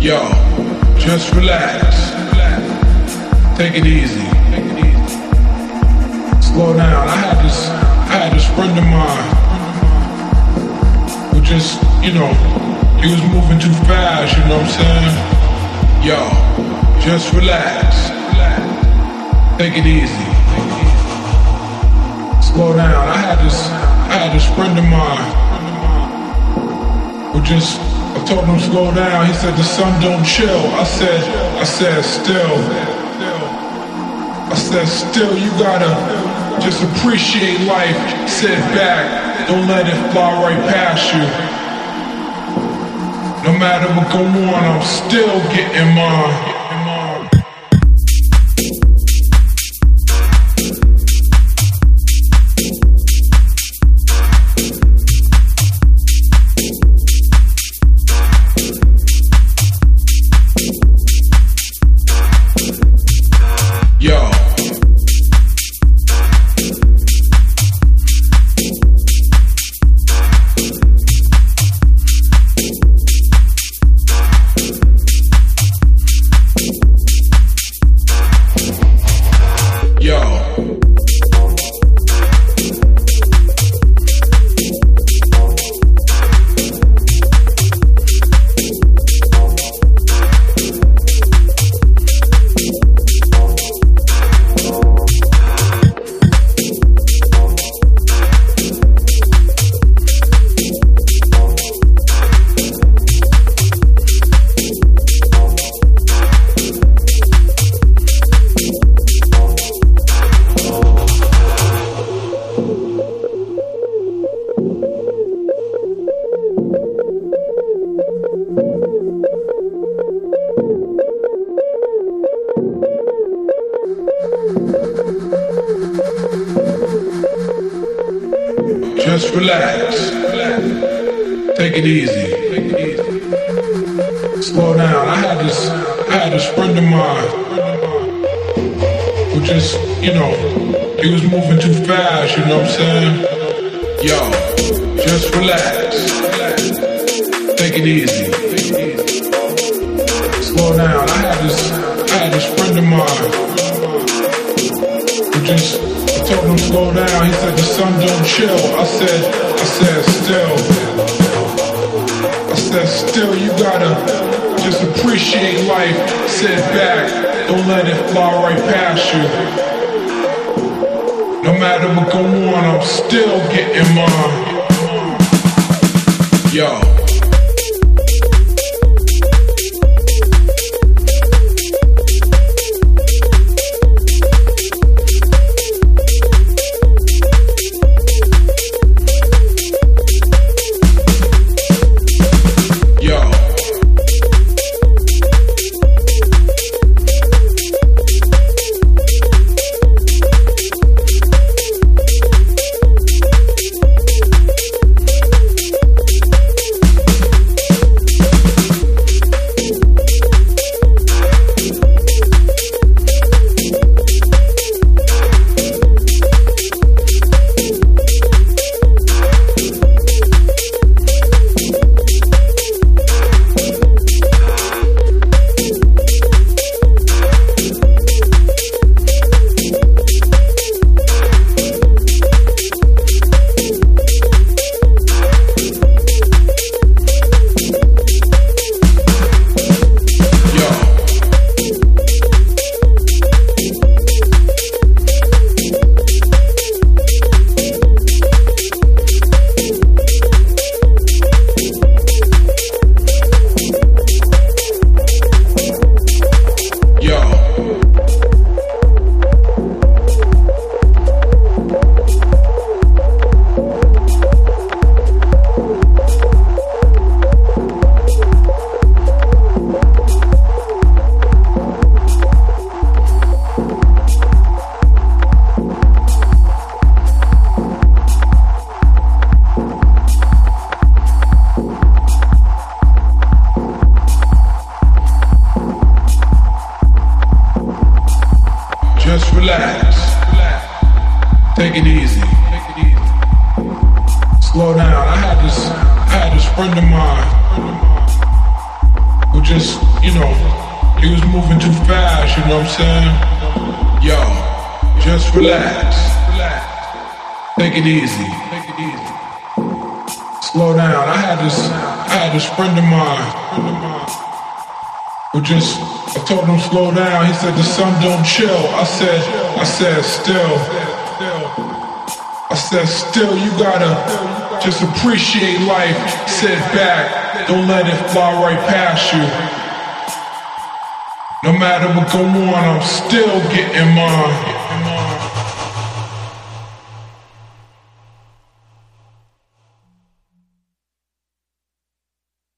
Yo, just relax. Take it easy. Slow down. I had this, I had this friend of mine who just, you know, he was moving too fast. You know what I'm saying? Yo, just relax. Take it easy. Slow down. I had this, I had this friend of mine who just I told him slow down. He said the sun don't chill. I said, I said still. I said still you gotta just appreciate life. Sit back. Don't let it fly right past you. No matter what go on, I'm still getting mine. Just relax. Take it easy. Slow down. I had this I had this friend of mine who just, you know, he was moving too fast, you know what I'm saying? Yo, just relax. Take it easy. Slow down. told him slow down. He said the sun don't chill. I said, I said still. I said still. You gotta just appreciate life. Sit back. Don't let it fly right past you. No matter what go on, I'm still getting mine. Yo. slow down. I had this, had this friend of mine who just, you know, he was moving too fast. You know what I'm saying? Yo, just relax, take it easy, slow down. I had this, I had this friend of mine who just. I told him slow down. He said the sun don't chill. I said, I said still. I said, still, you gotta just appreciate life. Sit back. Don't let it fly right past you. No matter what go on, I'm still getting mine.